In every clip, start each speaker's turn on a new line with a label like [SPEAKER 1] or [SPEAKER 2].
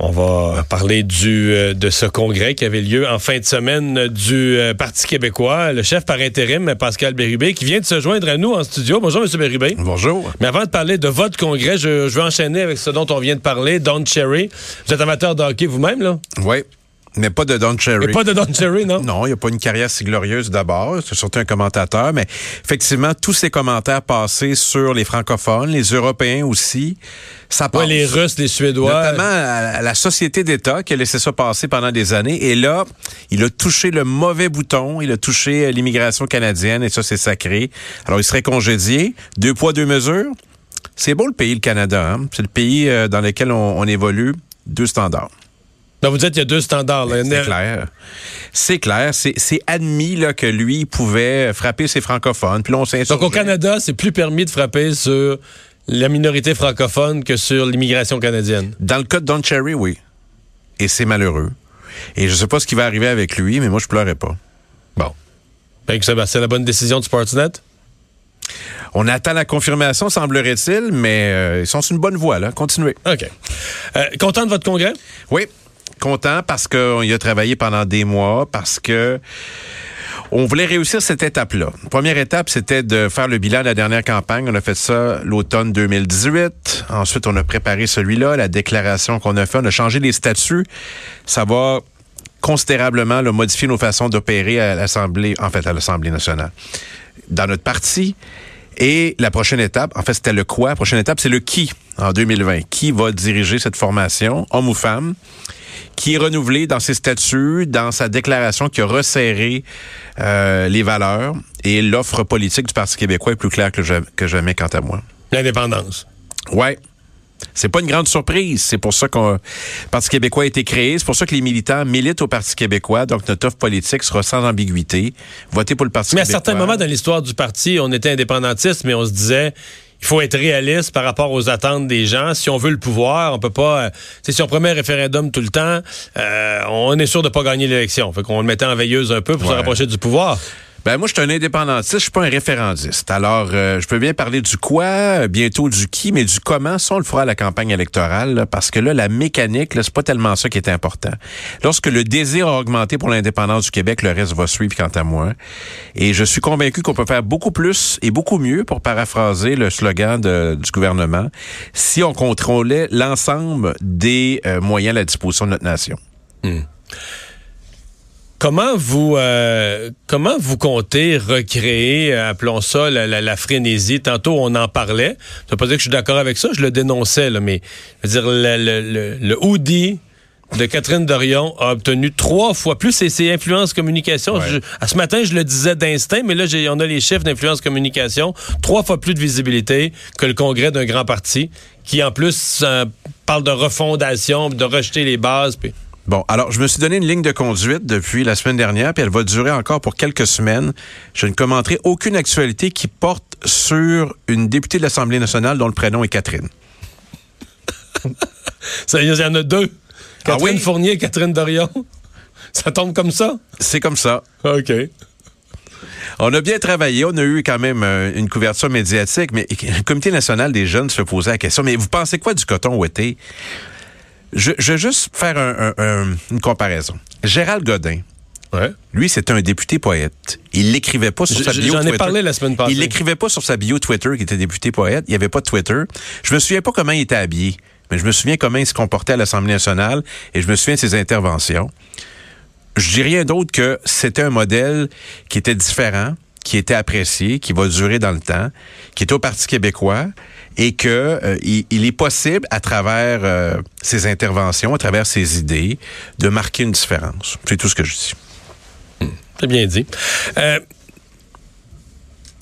[SPEAKER 1] On va parler du, euh, de ce congrès qui avait lieu en fin de semaine du euh, Parti québécois. Le chef par intérim, Pascal Bérubé, qui vient de se joindre à nous en studio. Bonjour, M. Bérubé.
[SPEAKER 2] Bonjour.
[SPEAKER 1] Mais avant de parler de votre congrès, je, je veux enchaîner avec ce dont on vient de parler, Don Cherry. Vous êtes amateur de hockey vous-même, là?
[SPEAKER 2] Oui. Mais pas de Don Cherry.
[SPEAKER 1] Mais pas de Don Cherry, non?
[SPEAKER 2] Non, il n'y a pas une carrière si glorieuse d'abord. C'est surtout un commentateur. Mais effectivement, tous ces commentaires passés sur les francophones, les Européens aussi, ça passe.
[SPEAKER 1] Ouais, les Russes, les Suédois.
[SPEAKER 2] Notamment à la société d'État qui a laissé ça passer pendant des années. Et là, il a touché le mauvais bouton. Il a touché euh, l'immigration canadienne et ça, c'est sacré. Alors, il serait congédié. Deux poids, deux mesures. C'est beau le pays, le Canada. Hein? C'est le pays euh, dans lequel on, on évolue. Deux standards.
[SPEAKER 1] Donc, vous dites qu'il y a deux standards. Là.
[SPEAKER 2] C'est clair. C'est clair. C'est admis là, que lui pouvait frapper ses francophones. Puis là, on
[SPEAKER 1] Donc, au Canada, c'est plus permis de frapper sur la minorité francophone que sur l'immigration canadienne.
[SPEAKER 2] Dans le cas de Don Cherry, oui. Et c'est malheureux. Et je sais pas ce qui va arriver avec lui, mais moi, je pleurais pas.
[SPEAKER 1] Bon. Ben, c'est la bonne décision du Sportsnet?
[SPEAKER 2] On attend la confirmation, semblerait-il, mais euh, ils sont sur une bonne voie, là. Continuez.
[SPEAKER 1] OK. Euh, content de votre congrès?
[SPEAKER 2] Oui content parce qu'on y a travaillé pendant des mois, parce que on voulait réussir cette étape-là. Première étape, c'était de faire le bilan de la dernière campagne. On a fait ça l'automne 2018. Ensuite, on a préparé celui-là, la déclaration qu'on a fait. On a changé les statuts. Ça va considérablement modifier nos façons d'opérer à l'Assemblée, en fait, à l'Assemblée nationale. Dans notre parti, et la prochaine étape, en fait, c'était le quoi? La prochaine étape, c'est le qui en 2020. Qui va diriger cette formation, homme ou femme? Qui est renouvelé dans ses statuts, dans sa déclaration qui a resserré euh, les valeurs et l'offre politique du Parti québécois est plus claire que, que jamais quant à moi.
[SPEAKER 1] L'indépendance.
[SPEAKER 2] Ouais. C'est pas une grande surprise. C'est pour ça que le Parti québécois a été créé. C'est pour ça que les militants militent au Parti québécois. Donc, notre offre politique sera sans ambiguïté. Votez pour le Parti
[SPEAKER 1] mais
[SPEAKER 2] québécois.
[SPEAKER 1] Mais à certains moments dans l'histoire du parti, on était indépendantiste, mais on se disait, il faut être réaliste par rapport aux attentes des gens. Si on veut le pouvoir, on peut pas. Euh, si on promet un référendum tout le temps, euh, on est sûr de pas gagner l'élection. Fait qu'on le mettait en veilleuse un peu pour se rapprocher du pouvoir.
[SPEAKER 2] Ben moi, je suis un indépendantiste, je suis pas un référendiste. Alors, euh, je peux bien parler du quoi, bientôt du qui, mais du comment, ça, on le fera à la campagne électorale, parce que là, la mécanique, là, c'est pas tellement ça qui est important. Lorsque le désir a augmenté pour l'indépendance du Québec, le reste va suivre quant à moi. Et je suis convaincu qu'on peut faire beaucoup plus et beaucoup mieux, pour paraphraser le slogan du gouvernement, si on contrôlait l'ensemble des euh, moyens à la disposition de notre nation.
[SPEAKER 1] Hmm. Comment vous euh, comment vous comptez recréer, euh, appelons ça la, la, frénésie? Tantôt on en parlait. Ça veut pas dire que je suis d'accord avec ça, je le dénonçais là, mais je veux dire le, le, le, hoodie de Catherine Dorion a obtenu trois fois plus et c'est influence communication. à ce matin, je le disais d'instinct, mais là, on a les chiffres d'influence communication, trois fois plus de visibilité que le congrès d'un grand parti, qui en plus euh, parle de refondation, de rejeter les bases. Puis...
[SPEAKER 2] Bon, alors je me suis donné une ligne de conduite depuis la semaine dernière, puis elle va durer encore pour quelques semaines. Je ne commenterai aucune actualité qui porte sur une députée de l'Assemblée nationale dont le prénom est Catherine.
[SPEAKER 1] ça, il y en a deux. Ah Catherine Fournier et Catherine Dorion. Ça tombe comme ça?
[SPEAKER 2] C'est comme ça.
[SPEAKER 1] OK.
[SPEAKER 2] On a bien travaillé, on a eu quand même euh, une couverture médiatique, mais le Comité national des jeunes se posait la question, mais vous pensez quoi du coton ouetté? Je, je vais juste faire une comparaison. Gérald Godin,
[SPEAKER 1] Ouais.
[SPEAKER 2] Lui, c'est un député poète. Il l'écrivait pas sur sa bio
[SPEAKER 1] J'en ai parlé la semaine passée.
[SPEAKER 2] Il l'écrivait pas sur sa bio Twitter qu'il était député poète. Il n'y avait pas de Twitter. Je me souviens pas comment il était habillé, mais je me souviens comment il se comportait à l'Assemblée nationale et je me souviens de ses interventions. Je dis rien d'autre que c'était un modèle qui était différent, qui était apprécié, qui va durer dans le temps, qui est au Parti québécois et que euh, il, est possible à travers euh, ses interventions, à travers ses idées, de marquer une différence. C'est tout ce que je dis.
[SPEAKER 1] Hmm. C'est bien dit. Euh,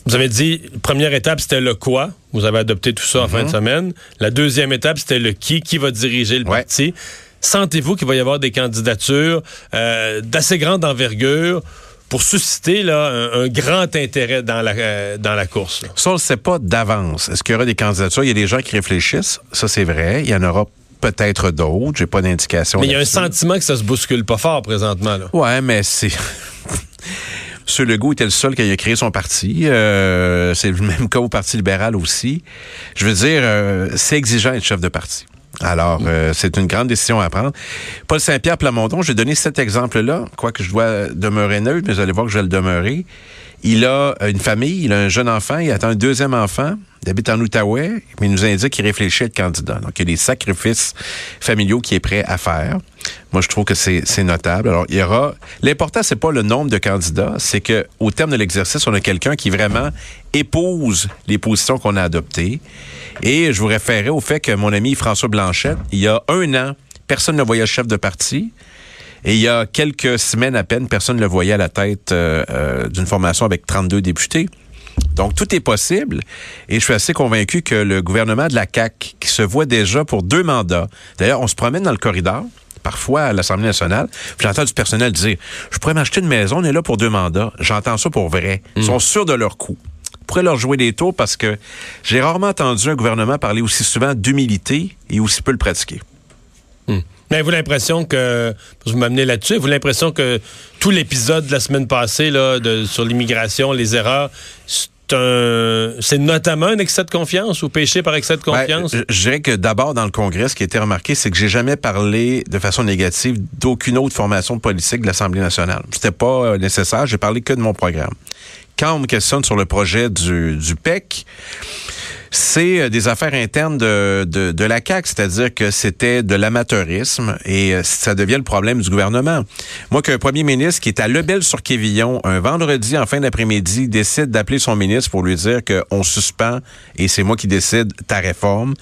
[SPEAKER 1] vous avez dit, première étape, c'était le quoi. Vous avez adopté tout ça en fin de mm-hmm. semaine. La deuxième étape, c'était le qui. Qui va diriger le parti? Sentez-vous qu'il va y avoir des candidatures d'assez grande envergure pour susciter là, un, grand intérêt dans la, euh, dans la course.
[SPEAKER 2] Ça, on ne sait pas d'avance. Est-ce qu'il y aura des candidatures? Il y a des gens qui réfléchissent. Ça, c'est vrai. Il y en aura peut-être d'autres. J'ai pas d'indication.
[SPEAKER 1] Mais il y a un sentiment que ça se bouscule pas fort présentement. Là.
[SPEAKER 2] Ouais, mais c'est. M. Legault était le seul qui a créé son parti. Euh, c'est le même cas au Parti libéral aussi. Je veux dire, euh, c'est exigeant d'être chef de parti. Alors, euh, c'est une grande décision à prendre. Paul Saint-Pierre Plamondon, j'ai donné cet exemple-là, quoique je dois demeurer neutre, mais vous allez voir que je vais le demeurer. Il a une famille, il a un jeune enfant, il attend un deuxième enfant, il habite en Outaouais, mais il nous indique qu'il réfléchit à être candidat. Donc, il y a des sacrifices familiaux qu'il est prêt à faire. Moi, je trouve que c'est notable. Alors, il y aura... L'important, c'est pas le nombre de candidats, c'est que au terme de l'exercice, on a quelqu'un qui vraiment épouse les positions qu'on a adoptées. Et je vous référais au fait que mon ami François Blanchette, il y a un an, personne ne voyait chef de parti. Et il y a quelques semaines à peine, personne ne le voyait à la tête euh, euh, d'une formation avec 32 députés. Donc, tout est possible. Et je suis assez convaincu que le gouvernement de la CAQ, qui se voit déjà pour deux mandats, d'ailleurs, on se promène dans le corridor, parfois à l'Assemblée nationale, j'entends du personnel dire, je pourrais m'acheter une maison, on est là pour deux mandats. J'entends ça pour vrai. Ils sont sûrs de leur coup. Je pourrais leur jouer des tours parce que j'ai rarement entendu un gouvernement parler aussi souvent d'humilité et aussi peu le pratiquer.
[SPEAKER 1] Hmm. Mais avez-vous l'impression que, vous m'amenez là-dessus, avez-vous l'impression que tout l'épisode de la semaine passée là, de, sur l'immigration, les erreurs, c'est notamment un excès de confiance ou péché par excès de ben, confiance?
[SPEAKER 2] je, dirais que d'abord, dans le Congrès, ce qui a été remarqué, c'est que j'ai jamais parlé de façon négative d'aucune autre formation politique de l'Assemblée nationale. C'était pas euh, nécessaire. J'ai parlé que de mon programme. Quand on me questionne sur le projet du, du PEC, c'est euh, des affaires internes de, de, la CAQ, c'est-à-dire que c'était de l'amateurisme et euh, ça devient le problème du gouvernement. Moi, qu'un premier ministre qui est à Lebel-sur-Quévillon un vendredi en fin d'après-midi décide d'appeler son ministre pour lui dire qu'on suspend et c'est moi qui décide ta réforme,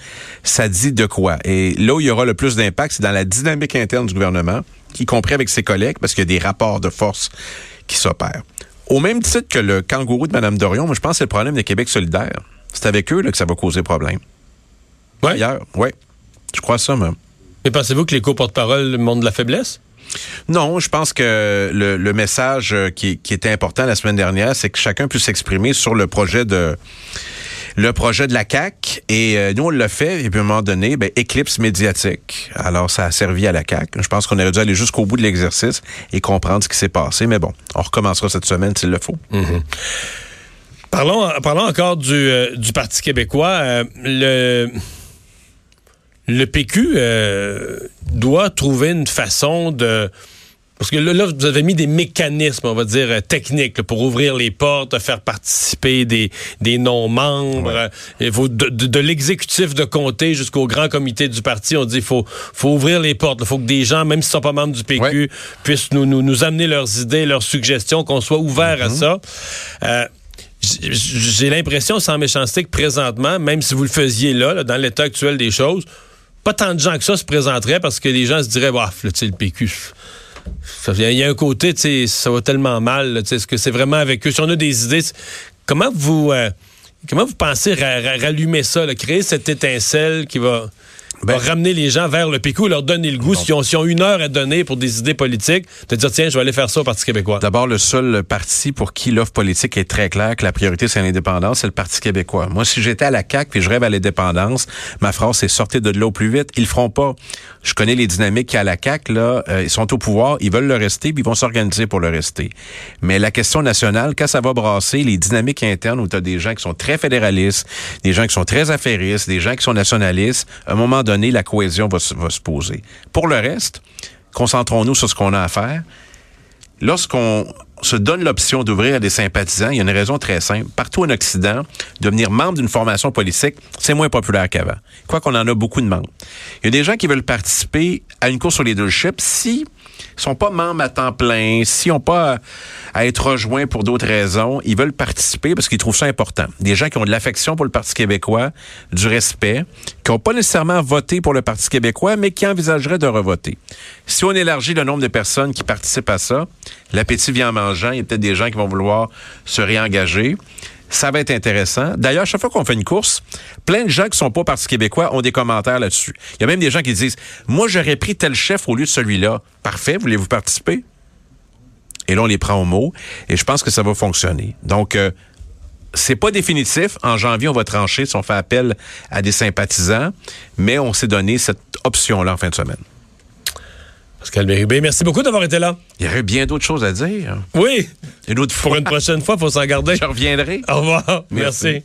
[SPEAKER 2] ça dit de quoi? Et là où il y aura le plus d'impact, c'est dans la dynamique interne du gouvernement, y compris avec ses collègues, parce qu'il y a des rapports de force qui s'opèrent. Au même titre que le kangourou de Mme Dorion, moi, je pense que c'est le problème de Québec solidaire. C'est avec eux là, que ça va causer problème.
[SPEAKER 1] Oui?
[SPEAKER 2] Oui. Je crois ça, même.
[SPEAKER 1] Mais pensez-vous que les co-porte-parole montrent de la faiblesse?
[SPEAKER 2] Non, je pense que le, message euh, qui, qui, était important la semaine dernière, c'est que chacun puisse s'exprimer sur le projet de le projet de la CAC et euh, nous on l'a fait et puis à un moment donné, ben, éclipse médiatique. Alors ça a servi à la CAC. Je pense qu'on aurait dû aller jusqu'au bout de l'exercice et comprendre ce qui s'est passé, mais bon, on recommencera cette semaine s'il le faut.
[SPEAKER 1] Mm-hmm. Parlons, parlons encore du, euh, du Parti québécois. Euh, le, le PQ euh, doit trouver une façon de... Parce que là, vous avez mis des mécanismes, on va dire, techniques pour ouvrir les portes, faire participer des, des non-membres. De, de, l'exécutif de comté jusqu'au grand comité du parti, on dit qu'il faut, faut ouvrir les portes. Il faut que des gens, même s'ils ne sont pas membres du PQ, puissent nous, nous, nous, amener leurs idées, leurs suggestions, qu'on soit ouvert à mm-hmm. ça. Euh, j'ai l'impression, sans méchanceté, que présentement, même si vous le faisiez là, dans l'état actuel des choses, pas tant de gens que ça se présenteraient parce que les gens se diraient, bah, le PQ. Il y a un côté, ça va tellement mal. Est-ce que c'est vraiment avec eux? Si on a des idées, comment vous, euh, comment vous pensez rallumer ça, créer cette étincelle qui va ben, ramener les gens vers le PQ, leur donner le goût, si on, si ont une heure à donner pour des idées politiques, de dire, tiens, je vais aller faire ça au Parti québécois.
[SPEAKER 2] D'abord, le seul parti pour qui l'offre politique est très claire, que la priorité, c'est l'indépendance, c'est le Parti québécois. Moi, si j'étais à la CAQ puis je rêve à l'indépendance, ma phrase, c'est sortir de l'eau plus vite. Ils le feront pas. Je connais les dynamiques qu'il y a à la CAQ, là. Euh, ils sont au pouvoir, ils veulent le rester, puis ils vont s'organiser pour le rester. Mais la question nationale, quand ça va brasser, les dynamiques internes où tu as des gens qui sont très fédéralistes, des gens qui sont très affairistes, des gens qui sont nationalistes, à un moment donné, la cohésion va, se poser. Pour le reste, concentrons-nous sur ce qu'on a à faire. Lorsqu'on se donne l'option d'ouvrir à des sympathisants, il y a une raison très simple. Partout en Occident, devenir membre d'une formation politique, c'est moins populaire qu'avant. Quoi qu'on en a beaucoup de membres. Il y a des gens qui veulent participer à une course sur les leadership si sont pas membres à temps plein, s'ils n'ont pas à être rejoints pour d'autres raisons, ils veulent participer parce qu'ils trouvent ça important. Des gens qui ont de l'affection pour le Parti québécois, du respect, qui n'ont pas nécessairement voté pour le Parti québécois, mais qui envisageraient de revoter. Si on élargit le nombre de personnes qui participent à ça, l'appétit vient en mangeant, il y a peut-être des gens qui vont vouloir se réengager. Ça va être intéressant. D'ailleurs, chaque fois qu'on fait une course, plein de gens qui sont pas au Parti québécois ont des commentaires là-dessus. Il y a même des gens qui disent Moi, j'aurais pris tel chef au lieu de celui-là. Parfait, voulez-vous participer? Et là, on les prend au mot. Et je pense que ça va fonctionner. Donc, euh, c'est pas définitif. En janvier, on va trancher si on fait appel à des sympathisants, mais on s'est donné cette option-là en fin de semaine.
[SPEAKER 1] Pascal Bérubé, merci beaucoup d'avoir été là.
[SPEAKER 2] Il y aurait bien d'autres choses à dire.
[SPEAKER 1] Oui.
[SPEAKER 2] Une autre fois.
[SPEAKER 1] Pour une prochaine fois, il faut s'en garder.
[SPEAKER 2] Je reviendrai.
[SPEAKER 1] Au revoir. merci.